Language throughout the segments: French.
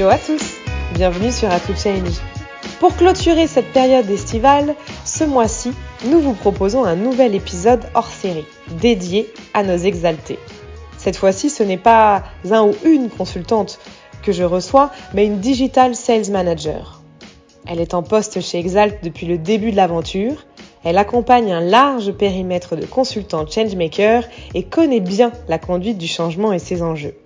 Hello à tous, bienvenue sur A Change. Pour clôturer cette période estivale, ce mois-ci, nous vous proposons un nouvel épisode hors série, dédié à nos exaltés. Cette fois-ci, ce n'est pas un ou une consultante que je reçois, mais une Digital Sales Manager. Elle est en poste chez Exalt depuis le début de l'aventure. Elle accompagne un large périmètre de consultants changemaker et connaît bien la conduite du changement et ses enjeux.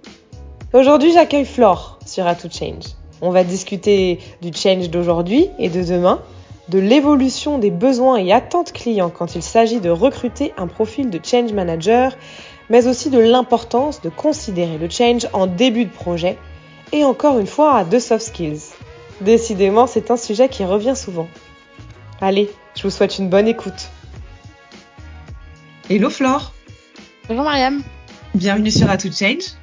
Aujourd'hui, j'accueille Flore sur A Change. On va discuter du change d'aujourd'hui et de demain, de l'évolution des besoins et attentes clients quand il s'agit de recruter un profil de change manager, mais aussi de l'importance de considérer le change en début de projet et encore une fois de soft skills. Décidément, c'est un sujet qui revient souvent. Allez, je vous souhaite une bonne écoute. Hello Flore. Bonjour Mariam. Bienvenue sur A Change.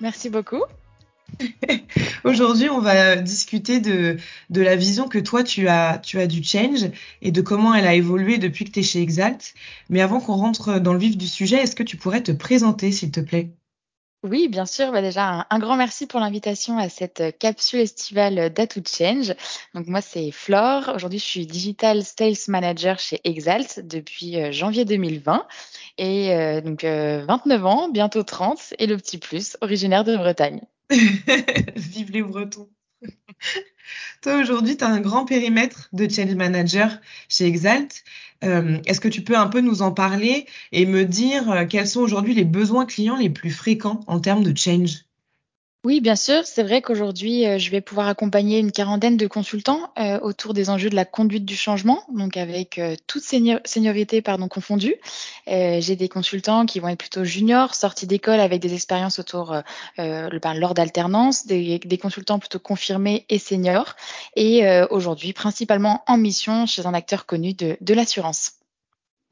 Merci beaucoup. Aujourd'hui, on va discuter de, la vision que toi, tu as, tu as du change et de comment elle a évolué depuis que tu es chez Exalt. Mais avant qu'on rentre dans le vif du sujet, est-ce que tu pourrais te présenter, s'il te plaît? Oui, bien sûr. Bah déjà, un, grand merci pour l'invitation à cette capsule estivale d'Atout Change. Donc moi, c'est Flore. Aujourd'hui, je suis Digital Sales Manager chez Exalt depuis euh, janvier 2020. Et euh, donc, 29 euh, ans, bientôt 30, et le petit plus, originaire de Bretagne. Vive les Bretons. Toi, aujourd'hui, tu as un grand périmètre de change manager chez Exalt. Euh, est-ce que tu peux un peu nous en parler et me dire euh, quels sont aujourd'hui les besoins clients les plus fréquents en termes de change? Oui, bien sûr. C'est vrai qu'aujourd'hui, euh, je vais pouvoir accompagner une quarantaine de consultants euh, autour des enjeux de la conduite du changement, donc avec euh, toute seniorité pardon, confondue. J'ai des consultants qui vont être plutôt juniors, sortis d'école avec des expériences autour ben, lors d'alternance, des, consultants plutôt confirmés et seniors, et aujourd'hui principalement en mission chez un acteur connu de, l'assurance.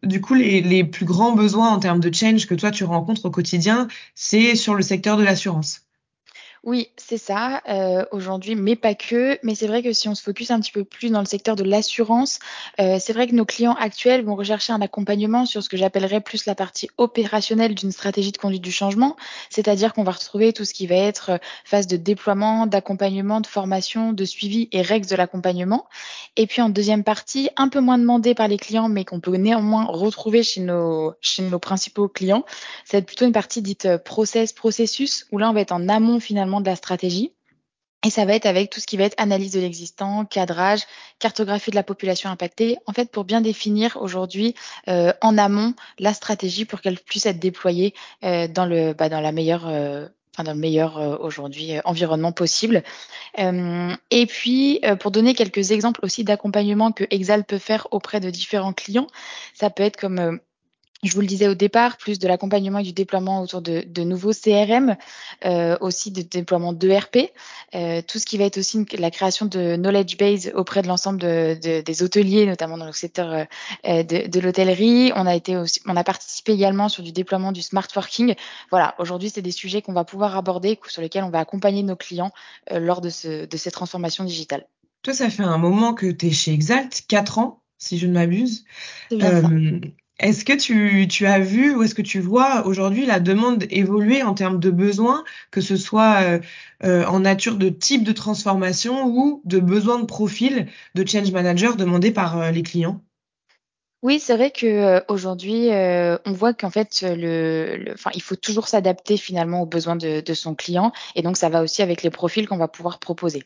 Du coup, les plus grands besoins en termes de change que toi tu rencontres au quotidien, c'est sur le secteur de l'assurance. Oui, c'est ça, euh, aujourd'hui, mais pas que. Mais c'est vrai que si on se focus un petit peu plus dans le secteur de l'assurance, euh, c'est vrai que nos clients actuels vont rechercher un accompagnement sur ce que j'appellerais plus la partie opérationnelle d'une stratégie de conduite du changement. C'est-à-dire qu'on va retrouver tout ce qui va être euh, phase de déploiement, d'accompagnement, de formation, de suivi et règles de l'accompagnement. Et puis en deuxième partie, un peu moins demandé par les clients, mais qu'on peut néanmoins retrouver chez nos, chez nos principaux clients, c'est plutôt une partie dite process, processus, où là, on va être en amont finalement de la stratégie. Et ça va être avec tout ce qui va être analyse de l'existant, cadrage, cartographie de la population impactée, en fait pour bien définir aujourd'hui euh, en amont la stratégie pour qu'elle puisse être déployée euh, dans le bah, dans la meilleure euh, enfin dans le meilleur aujourd'hui environnement possible. et puis pour donner quelques exemples aussi d'accompagnement que Exal peut faire auprès de différents clients, ça peut être comme je vous le disais au départ, plus de l'accompagnement et du déploiement autour de, de nouveaux CRM, euh, aussi de déploiement d'ERP, euh, tout ce qui va être aussi la création de knowledge base auprès de l'ensemble de, de, des hôteliers, notamment dans le secteur euh, euh de, de l'hôtellerie. On a été aussi, on a participé également sur du déploiement du smart working. Voilà, aujourd'hui, c'est des sujets qu'on va pouvoir aborder, sur lesquels on va accompagner nos clients euh, lors de, ce, de ces transformations digitales. Toi, ça fait un moment que tu es chez Exalt, 4 ans, si je ne m'abuse. Euh, est-ce que tu, as vu ou est-ce que tu vois aujourd'hui la demande évoluer en termes de besoins, que ce soit euh, euh, en nature de type de transformation ou de besoin de profil de change manager demandé par euh, les clients? Oui, c'est vrai que aujourd'hui, on voit qu'en fait, le, enfin, il faut toujours s'adapter finalement aux besoins de, son client, et donc ça va aussi avec les profils qu'on va pouvoir proposer.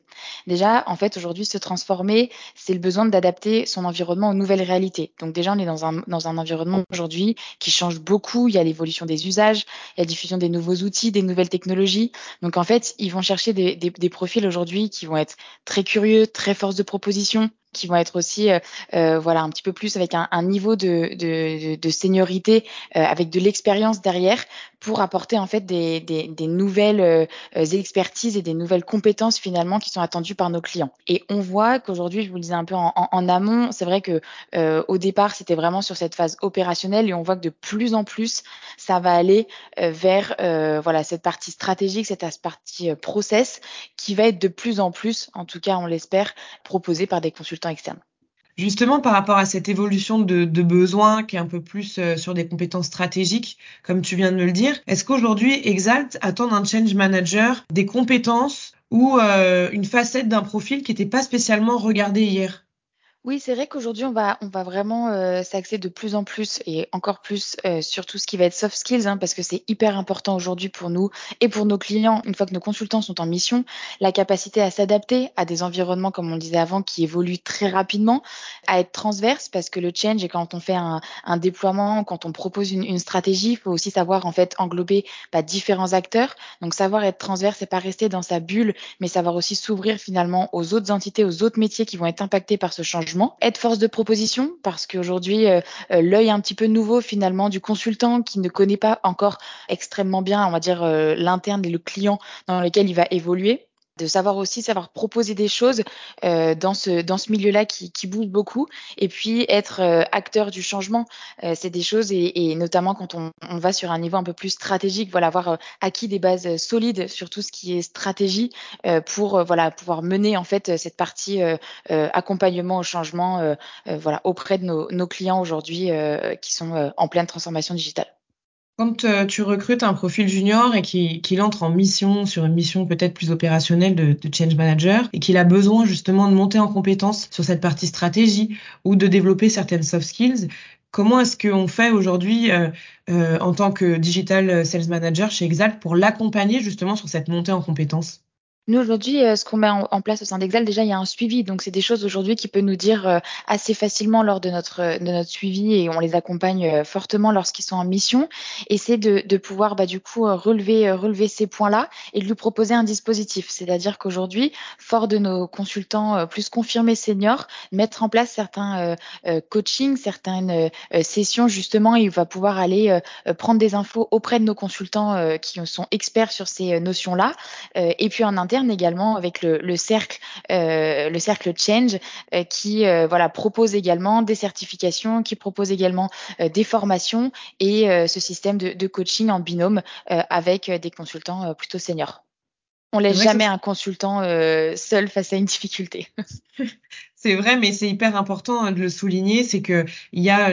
Déjà, en fait, aujourd'hui, se transformer, c'est le besoin d'adapter son environnement aux nouvelles réalités. Donc déjà, on est dans un dans un environnement aujourd'hui qui change beaucoup. Il y a l'évolution des usages, il y a la diffusion des nouveaux outils, des nouvelles technologies. Donc en fait, ils vont chercher des, des, des profils aujourd'hui qui vont être très curieux, très force de proposition, qui vont être aussi euh, euh, voilà un petit peu plus avec un, un niveau de, de, de seniorité euh, avec de l'expérience derrière pour apporter en fait des, des, des nouvelles euh, expertises et des nouvelles compétences finalement qui sont attendues par nos clients. Et on voit qu'aujourd'hui, je vous le disais un peu en, en, amont, c'est vrai que euh, au départ c'était vraiment sur cette phase opérationnelle et on voit que de plus en plus ça va aller vers voilà cette partie stratégique, cette partie process qui va être de plus en plus, en tout cas on l'espère, proposée par des consultants Justement, par rapport à cette évolution de, de besoins qui est un peu plus euh, sur des compétences stratégiques, comme tu viens de me le dire, est-ce qu'aujourd'hui Exalt attend d'un change manager des compétences ou une facette d'un profil qui n'était pas spécialement regardée hier? Oui, c'est vrai qu'aujourd'hui, on va, on va vraiment euh, s'axer de plus en plus et encore plus euh, sur tout ce qui va être soft skills, hein, parce que c'est hyper important aujourd'hui pour nous et pour nos clients, une fois que nos consultants sont en mission, la capacité à s'adapter à des environnements, comme on le disait avant, qui évoluent très rapidement, à être transverse, parce que le change, et quand on fait un, un déploiement, quand on propose une, une stratégie, il faut aussi savoir en fait englober bah, différents acteurs. Donc savoir être transverse et pas rester dans sa bulle, mais savoir aussi s'ouvrir finalement aux autres entités, aux autres métiers qui vont être impactés par ce changement être force de proposition parce qu'aujourd'hui, euh, euh, l'œil un petit peu nouveau finalement du consultant qui ne connaît pas encore extrêmement bien, on va dire, euh, l'interne et le client dans lequel il va évoluer de savoir aussi savoir proposer des choses euh, dans ce dans ce milieu-là qui, qui bouge beaucoup et puis être euh, acteur du changement euh, c'est des choses et, et notamment quand on, on, va sur un niveau un peu plus stratégique voilà avoir euh, acquis des bases solides sur tout ce qui est stratégie euh, pour euh, voilà pouvoir mener en fait cette partie accompagnement au changement voilà auprès de nos, nos clients aujourd'hui qui sont en pleine transformation digitale. Quand euh, tu recrutes un profil junior et qu'il entre en mission, sur une mission peut-être plus opérationnelle de, change manager, et qu'il a besoin justement de monter en compétence sur cette partie stratégie ou de développer certaines soft skills, comment est-ce qu'on fait aujourd'hui euh, euh, en tant que digital sales manager chez Exalt pour l'accompagner justement sur cette montée en compétences nous, aujourd'hui, euh, ce qu'on met en, place au sein d'Exal, déjà, il y a un suivi. Donc, c'est des choses aujourd'hui qui peut nous dire euh, assez facilement lors de notre, de notre suivi et on les accompagne euh, fortement lorsqu'ils sont en mission. Et c'est de, de pouvoir, bah, du coup, relever, relever ces points-là et de lui proposer un dispositif. C'est-à-dire qu'aujourd'hui, fort de nos consultants plus confirmés seniors, mettre en place certains euh, coachings, certaines sessions, justement, et il va pouvoir aller prendre des infos auprès de nos consultants qui sont experts sur ces notions-là. et puis, en interne, également avec le, le cercle, euh, le cercle Change, euh, qui euh, voilà propose également des certifications, qui propose également des formations et ce système de, de, coaching en binôme avec des consultants plutôt seniors. On laisse jamais un consultant seul face à une difficulté. C'est vrai, mais c'est hyper important hein, de le souligner, c'est que il y a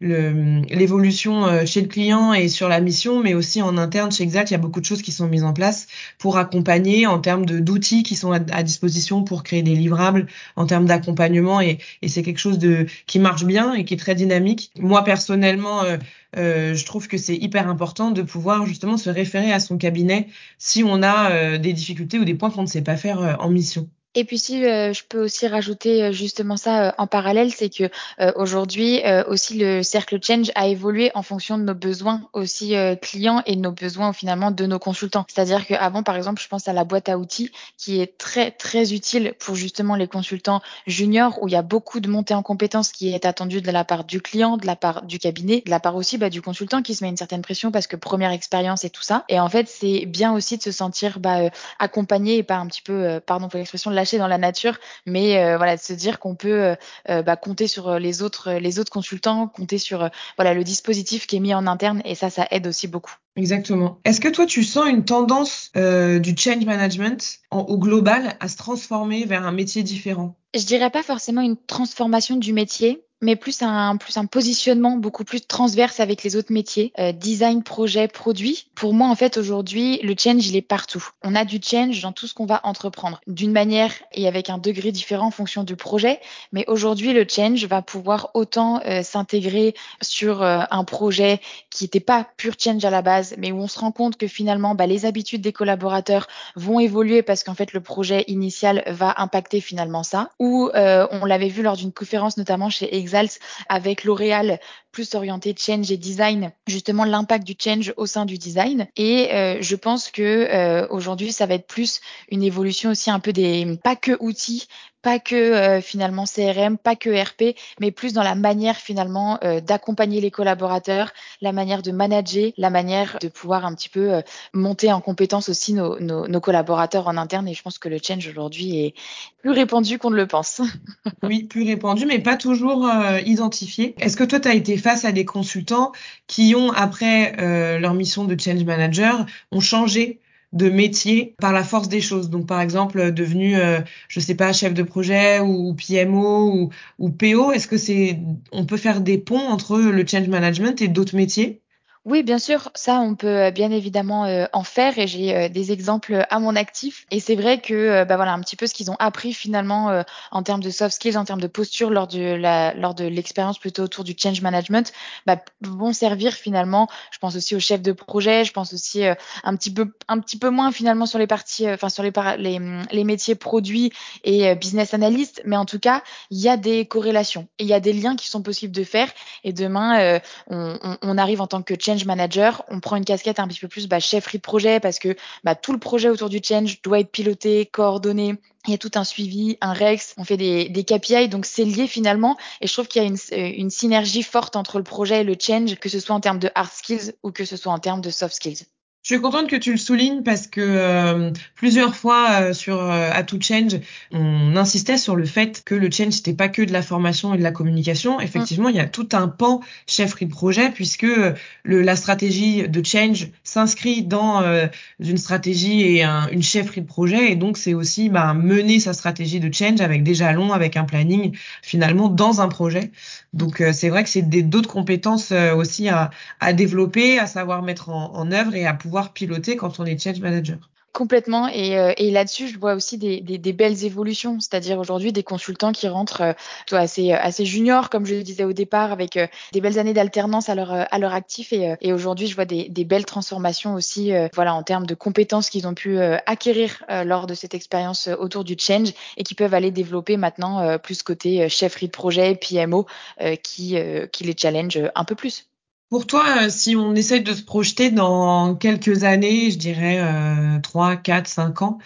l'évolution euh, chez le client et sur la mission, mais aussi en interne chez Exact, il y a beaucoup de choses qui sont mises en place pour accompagner en termes d'outils qui sont à, disposition pour créer des livrables, en termes d'accompagnement et, c'est quelque chose qui marche bien et qui est très dynamique. Moi personnellement, euh, euh, je trouve que c'est hyper important de pouvoir justement se référer à son cabinet si on a des difficultés ou des points qu'on ne sait pas faire en mission. Et puis si euh, je peux aussi rajouter euh, justement ça euh, en parallèle, c'est que aujourd'hui aussi le cercle change a évolué en fonction de nos besoins aussi clients et nos besoins finalement de nos consultants. C'est-à-dire qu'avant par exemple, je pense à la boîte à outils qui est très très utile pour justement les consultants juniors où il y a beaucoup de montée en compétences qui est attendue de la part du client, de la part du cabinet, de la part aussi bah, du consultant qui se met une certaine pression parce que première expérience et tout ça. Et en fait, c'est bien aussi de se sentir bah, accompagné et pas un petit peu, pardon pour l'expression, dans la nature, mais euh, voilà, de se dire qu'on peut euh, euh, bah, compter sur les autres, les autres consultants, compter sur voilà le dispositif qui est mis en interne, et ça, ça aide aussi beaucoup. Exactement. Est-ce que toi, tu sens une tendance du change management au global à se transformer vers un métier différent? Je dirais pas forcément une transformation du métier, mais plus un plus un positionnement beaucoup plus transverse avec les autres métiers, euh, design, projet, produit. Pour moi, en fait, aujourd'hui, le change, il est partout. On a du change dans tout ce qu'on va entreprendre, d'une manière et avec un degré différent en fonction du projet. Mais aujourd'hui, le change va pouvoir autant euh, s'intégrer sur euh, un projet qui n'était pas pur change à la base, mais où on se rend compte que finalement, bah, les habitudes des collaborateurs vont évoluer parce qu'en fait, le projet initial va impacter finalement ça. Ou on l'avait vu lors d'une conférence, notamment chez Exalt avec L'Oréal plus orienté change et design, justement l'impact du change au sein du design. Et euh, je pense que euh, aujourd'hui, ça va être plus une évolution aussi un peu des pas que outils, pas que euh, finalement CRM, pas que RP, mais plus dans la manière finalement euh, d'accompagner les collaborateurs, la manière de manager, la manière de pouvoir un petit peu euh, monter en compétence aussi nos, nos, nos, collaborateurs en interne. Et je pense que le change aujourd'hui est plus répandu qu'on ne le pense. oui, plus répandu, mais pas toujours identifié. Est-ce que toi, tu as été face à des consultants qui ont, après euh, leur mission de change manager, ont changé de métier par la force des choses. Donc, par exemple, devenu, euh, je sais pas, chef de projet ou, PMO ou, ou PO. Est-ce que c'est, on peut faire des ponts entre le change management et d'autres métiers? Oui, bien sûr, ça, on peut euh, bien évidemment euh, en faire et j'ai euh, des exemples à mon actif. Et c'est vrai que, bah voilà, un petit peu ce qu'ils ont appris finalement en termes de soft skills, en termes de posture lors de la, lors de l'expérience plutôt autour du change management, bah, vont servir finalement. Je pense aussi aux chefs de projet, je pense aussi un petit peu, un petit peu moins finalement sur les parties, enfin sur les, les, les métiers produits et business analyst, mais en tout cas, il y a des corrélations et il y a des liens qui sont possibles de faire. Et demain, on, on, on arrive en tant que change manager, on prend une casquette un petit peu plus bah, chefferie de projet parce que bah, tout le projet autour du change doit être piloté, coordonné. Il y a tout un suivi, un REX, on fait des, des KPI, donc c'est lié finalement. Et je trouve qu'il y a une, euh, une synergie forte entre le projet et le change, que ce soit en termes de hard skills ou que ce soit en termes de soft skills. Je suis contente que tu le soulignes parce que euh, plusieurs fois euh, sur euh, A Change, on insistait sur le fait que le change n'était pas que de la formation et de la communication. Effectivement, il y a tout un pan chefferie de projet puisque le, la stratégie de change s'inscrit dans une stratégie et une chefferie de projet et donc c'est aussi bah, mener sa stratégie de change avec des jalons, avec un planning finalement dans un projet. Donc c'est vrai que c'est d'autres compétences aussi à, à développer, à savoir mettre en, en œuvre et à pouvoir piloter quand on est change manager. Complètement. Et, euh, là-dessus, je vois aussi des, belles évolutions. C'est-à-dire aujourd'hui des consultants qui rentrent euh, assez, assez juniors, comme je le disais au départ, avec euh, des belles années d'alternance à leur, actif. Et, euh, aujourd'hui, je vois des, belles transformations aussi euh, voilà, en termes de compétences qu'ils ont pu acquérir lors de cette expérience autour du change et qui peuvent aller développer maintenant plus côté chefferie de projet, PMO, qui les challenge un peu plus. Pour toi, euh, si on essaye de se projeter dans quelques années, je dirais euh, 3, 4, 5 ans,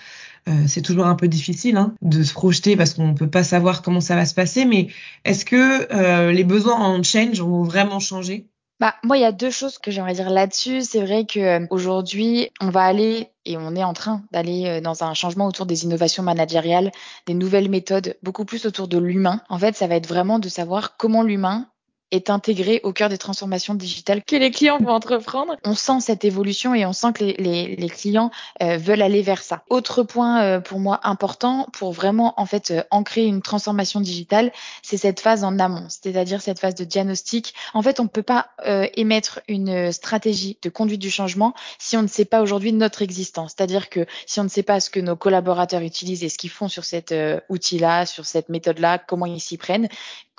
euh, c'est toujours un peu difficile hein, de se projeter parce qu'on ne peut pas savoir comment ça va se passer, mais est-ce que euh, les besoins en change vont vraiment changer bah, moi, il y a deux choses que j'aimerais dire là-dessus. C'est vrai que aujourd'hui, on va aller et on est en train d'aller dans un changement autour des innovations managériales, des nouvelles méthodes, beaucoup plus autour de l'humain. En fait, ça va être vraiment de savoir comment l'humain est intégré au cœur des transformations digitales que les clients vont entreprendre. On sent cette évolution et on sent que les, les, les clients euh, veulent aller vers ça. Autre point euh, pour moi important pour vraiment en fait euh, ancrer une transformation digitale, c'est cette phase en amont, c'est-à-dire cette phase de diagnostic. En fait, on ne peut pas euh, émettre une stratégie de conduite du changement si on ne sait pas aujourd'hui notre existence. C'est-à-dire que si on ne sait pas ce que nos collaborateurs utilisent et ce qu'ils font sur cet euh, outil-là, sur cette méthode-là, comment ils s'y prennent,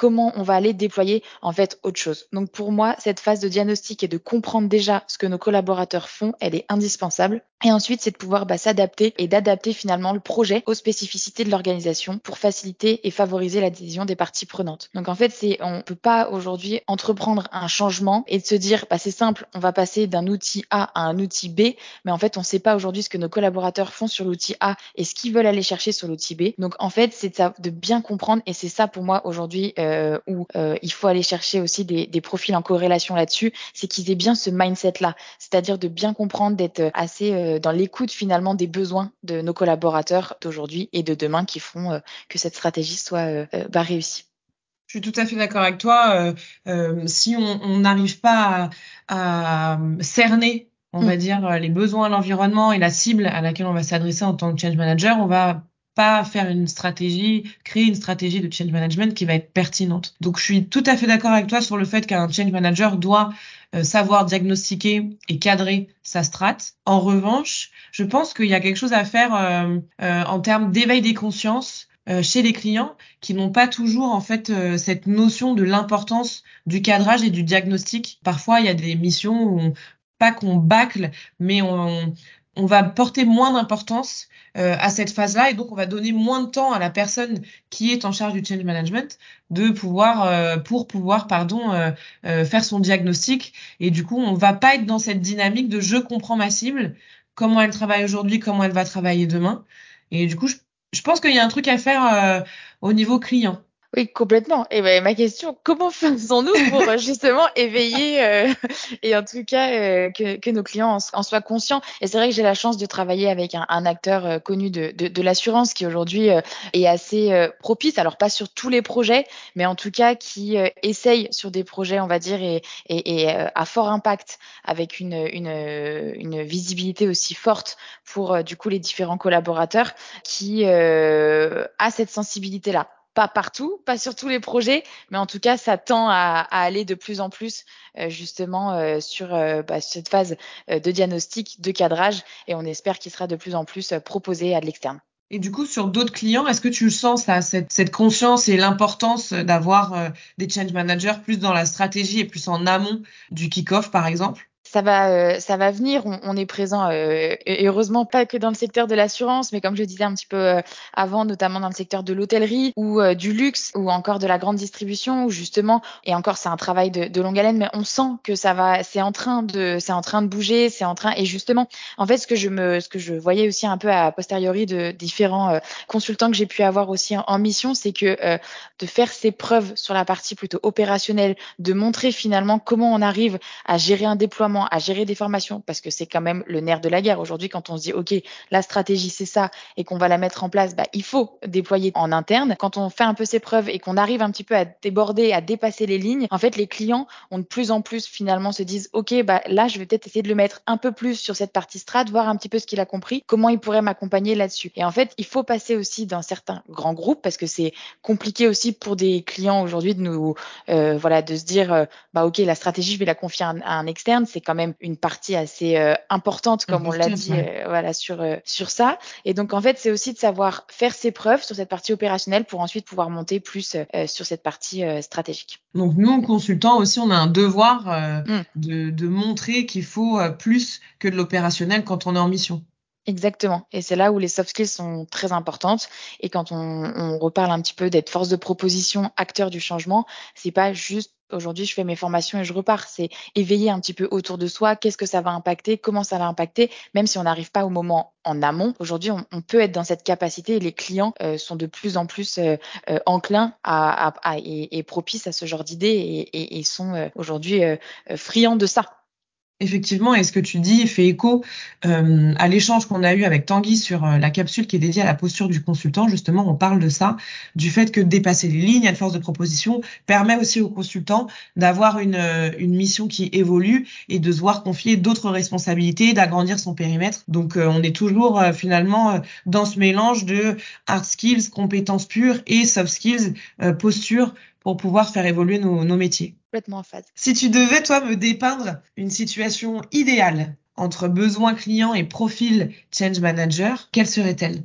comment on va aller déployer en fait autre chose. Donc pour moi, cette phase de diagnostic et de comprendre déjà ce que nos collaborateurs font, elle est indispensable. Et ensuite, c'est de pouvoir bah, s'adapter et d'adapter finalement le projet aux spécificités de l'organisation pour faciliter et favoriser l'adhésion des parties prenantes. Donc en fait, c'est on peut pas aujourd'hui entreprendre un changement et de se dire bah, c'est simple, on va passer d'un outil A à un outil B, mais en fait, on ne sait pas aujourd'hui ce que nos collaborateurs font sur l'outil A et ce qu'ils veulent aller chercher sur l'outil B. Donc en fait, c'est de bien comprendre et c'est ça pour moi aujourd'hui euh, où euh, il faut aller chercher aussi des, des profils en corrélation là-dessus, c'est qu'ils aient bien ce mindset-là, c'est-à-dire de bien comprendre, d'être assez euh, dans l'écoute finalement des besoins de nos collaborateurs d'aujourd'hui et de demain qui font euh, que cette stratégie soit euh, bah, réussie. Je suis tout à fait d'accord avec toi. Euh, euh, si on n'arrive pas à, à, cerner, on mmh. va dire, les besoins, l'environnement et la cible à laquelle on va s'adresser en tant que change manager, on va pas faire une stratégie, créer une stratégie de change management qui va être pertinente. Donc je suis tout à fait d'accord avec toi sur le fait qu'un change manager doit euh, savoir diagnostiquer et cadrer sa strat. En revanche, je pense qu'il y a quelque chose à faire euh, euh, en termes d'éveil des consciences euh, chez les clients qui n'ont pas toujours en fait euh, cette notion de l'importance du cadrage et du diagnostic. Parfois, il y a des missions où on, pas qu'on bâcle, mais on, on va porter moins d'importance euh, à cette phase-là. Et donc on va donner moins de temps à la personne qui est en charge du change management de pouvoir euh, pour pouvoir pardon euh, faire son diagnostic. Et du coup on va pas être dans cette dynamique de je comprends ma cible comment elle travaille aujourd'hui comment elle va travailler demain. Et du coup je, pense qu'il y a un truc à faire au niveau client oui, complètement. Et ben, ma question, comment faisons-nous pour euh, justement éveiller euh, et en tout cas euh, que, nos clients en, en, soient conscients? Et c'est vrai que j'ai la chance de travailler avec un, acteur connu de, l'assurance qui aujourd'hui est assez propice, alors pas sur tous les projets, mais en tout cas qui essaye sur des projets, on va dire, et, et, à fort impact avec une, une, une, visibilité aussi forte pour du coup les différents collaborateurs qui a cette sensibilité-là pas partout, pas sur tous les projets, mais en tout cas, ça tend à, aller de plus en plus justement sur bah, cette phase de diagnostic, de cadrage, et on espère qu'il sera de plus en plus proposé à l'externe. Et du coup, sur d'autres clients, est-ce que tu sens cette conscience et l'importance d'avoir des change managers plus dans la stratégie et plus en amont du kick-off, par exemple? Ça va, euh, ça va venir. On, on est présent euh, heureusement pas que dans le secteur de l'assurance, mais comme je disais un petit peu euh, avant, notamment dans le secteur de l'hôtellerie ou du luxe ou encore de la grande distribution, où justement, et encore c'est un travail de, de, longue haleine, mais on sent que ça va, c'est en train de, c'est en train de bouger, c'est en train. Et justement, en fait, ce que je me, ce que je voyais aussi un peu à posteriori de différents consultants que j'ai pu avoir aussi en, mission, c'est que de faire ses preuves sur la partie plutôt opérationnelle, de montrer finalement comment on arrive à gérer un déploiement à gérer des formations parce que c'est quand même le nerf de la guerre. Aujourd'hui, quand on se dit, OK, la stratégie, c'est ça et qu'on va la mettre en place, bah, il faut déployer en interne. Quand on fait un peu ses preuves et qu'on arrive un petit peu à déborder, à dépasser les lignes, en fait, les clients ont de plus en plus finalement se disent, OK, bah, là, je vais peut-être essayer de le mettre un peu plus sur cette partie strat, voir un petit peu ce qu'il a compris, comment il pourrait m'accompagner là-dessus. Et en fait, il faut passer aussi dans certains grands groupes parce que c'est compliqué aussi pour des clients aujourd'hui de nous, euh, voilà, de se dire, euh, bah, OK, la stratégie, je vais la confier à un, à un externe. C'est quand même une partie assez euh, importante, comme on l'a dit, euh, voilà, sur euh, sur ça. Et donc en fait, c'est aussi de savoir faire ses preuves sur cette partie opérationnelle pour ensuite pouvoir monter plus sur cette partie stratégique. Donc nous, consultants aussi, on a un devoir mm. de, de montrer qu'il faut plus que de l'opérationnel quand on est en mission. Exactement. Et c'est là où les soft skills sont très importantes. Et quand on, on reparle un petit peu d'être force de proposition, acteur du changement, c'est pas juste aujourd'hui je fais mes formations et je repars. C'est éveiller un petit peu autour de soi, qu'est-ce que ça va impacter, comment ça va impacter, même si on n'arrive pas au moment en amont. Aujourd'hui, on, peut être dans cette capacité et les clients euh, sont de plus en plus euh, euh enclins à, à, à et, propices à ce genre d'idées et, et, et, sont euh, aujourd'hui friands de ça. Effectivement, et ce que tu dis fait écho euh, à l'échange qu'on a eu avec Tanguy sur euh, la capsule qui est dédiée à la posture du consultant. Justement, on parle de ça, du fait que dépasser les lignes à force de proposition permet aussi au consultant d'avoir une, euh, une mission qui évolue et de se voir confier d'autres responsabilités, d'agrandir son périmètre. Donc, on est toujours finalement dans ce mélange de hard skills, compétences pures et soft skills, posture pour pouvoir faire évoluer nos, nos métiers. Complètement en phase. Si tu devais, toi, me dépeindre une situation idéale entre besoin client et profil change manager, quelle serait-elle?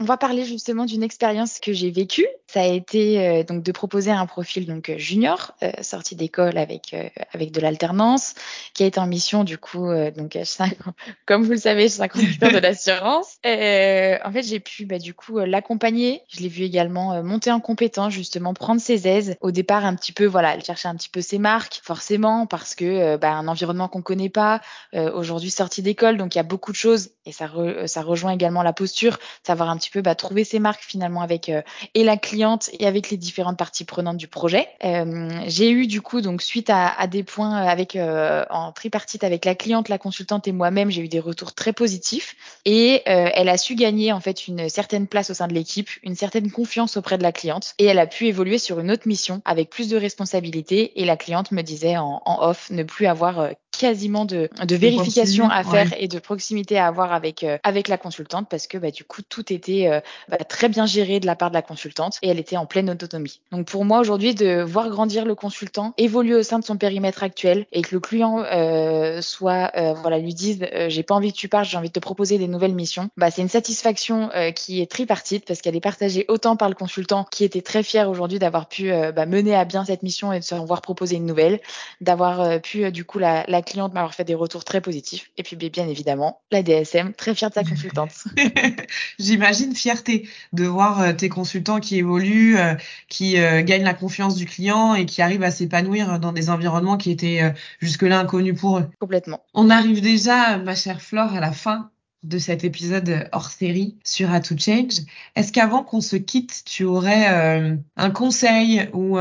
On va parler justement d'une expérience que j'ai vécue. Ça a été euh, donc de proposer un profil donc euh, junior, euh, sorti d'école avec euh, avec de l'alternance, qui a été en mission du coup donc comme vous le savez, chez un conducteur de l'assurance. en fait, j'ai pu bah, du coup l'accompagner. Je l'ai vu également monter en compétence, justement prendre ses aises. Au départ, un petit peu voilà, chercher un petit peu ses marques, forcément parce que bah, un environnement qu'on connaît pas. Aujourd'hui, sorti d'école, donc il y a beaucoup de choses et ça ça rejoint également la posture, savoir un petit peu bah, trouver ses marques finalement avec euh, et la cliente et avec les différentes parties prenantes du projet. Euh, j'ai eu du coup donc suite à, à des points avec euh, en tripartite avec la cliente, la consultante et moi-même, j'ai eu des retours très positifs. Et elle a su gagner en fait une certaine place au sein de l'équipe, une certaine confiance auprès de la cliente. Et elle a pu évoluer sur une autre mission avec plus de responsabilités. Et la cliente me disait en, en off ne plus avoir quasiment de, de vérification à faire et de proximité à avoir avec euh, avec la consultante parce que bah, du coup tout était euh, bah, très bien géré de la part de la consultante et elle était en pleine autonomie. Donc pour moi aujourd'hui de voir grandir le consultant, évoluer au sein de son périmètre actuel et que le client euh, soit euh, voilà lui dise j'ai pas envie que tu partes, j'ai envie de te proposer des nouvelles missions, bah c'est une satisfaction qui est tripartite parce qu'elle est partagée autant par le consultant qui était très fier aujourd'hui d'avoir pu bah, mener à bien cette mission et de se voir proposer une nouvelle, d'avoir pu du coup la, la cliente m'avoir fait des retours très positifs. Et puis, bien évidemment, la DSM, très fière de sa consultante. J'imagine fierté de voir euh, tes consultants qui évoluent, euh, qui euh, gagnent la confiance du client et qui arrivent à s'épanouir dans des environnements qui étaient jusque-là inconnus pour eux. Complètement. On arrive déjà, ma chère Flore, à la fin de cet épisode hors série sur A to Change. Est-ce qu'avant qu'on se quitte, tu aurais un conseil ou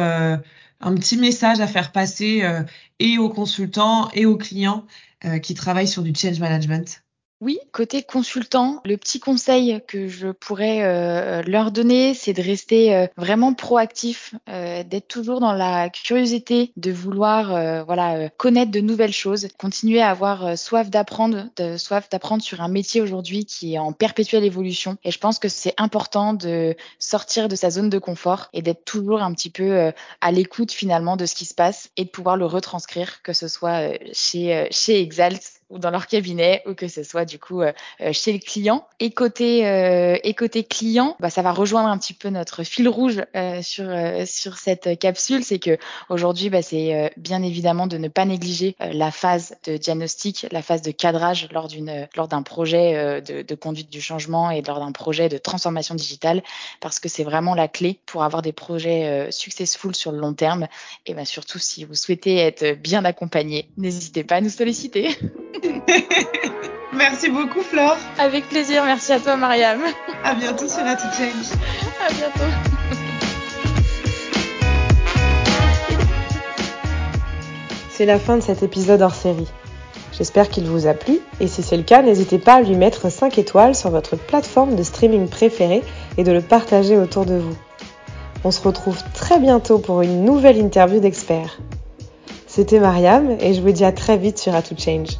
un petit message à faire passer euh, et aux consultants et aux clients euh, qui travaillent sur du change management Oui, côté consultant, le petit conseil que je pourrais euh, leur donner, c'est de rester euh, vraiment proactif, euh, d'être toujours dans la curiosité, de vouloir voilà connaître de nouvelles choses, continuer à avoir soif d'apprendre, soif d'apprendre sur un métier aujourd'hui qui est en perpétuelle évolution. Et je pense que c'est important de sortir de sa zone de confort et d'être toujours un petit peu à l'écoute finalement de ce qui se passe et de pouvoir le retranscrire, que ce soit chez chez Exalt ou dans leur cabinet ou que ce soit du coup euh, euh, chez le client. Et côté euh, et côté client, bah, ça va rejoindre un petit peu notre fil rouge sur sur cette capsule, c'est que aujourd'hui, bah, c'est bien évidemment de ne pas négliger la phase de diagnostic, la phase de cadrage lors d'une lors d'un projet de, de conduite du changement et lors d'un projet de transformation digitale, parce que c'est vraiment la clé pour avoir des projets successful sur le long terme. Et bah, surtout si vous souhaitez être bien accompagné, n'hésitez pas à nous solliciter. merci beaucoup, Flore. Avec plaisir. Merci à toi, Mariam. À bientôt sur At Change. À bientôt. C'est la fin de cet épisode hors série. J'espère qu'il vous a plu et si c'est le cas, n'hésitez pas à lui mettre 5 étoiles sur votre plateforme de streaming préférée et de le partager autour de vous. On se retrouve très bientôt pour une nouvelle interview d'experts. C'était Mariam et je vous dis à très vite sur A Change.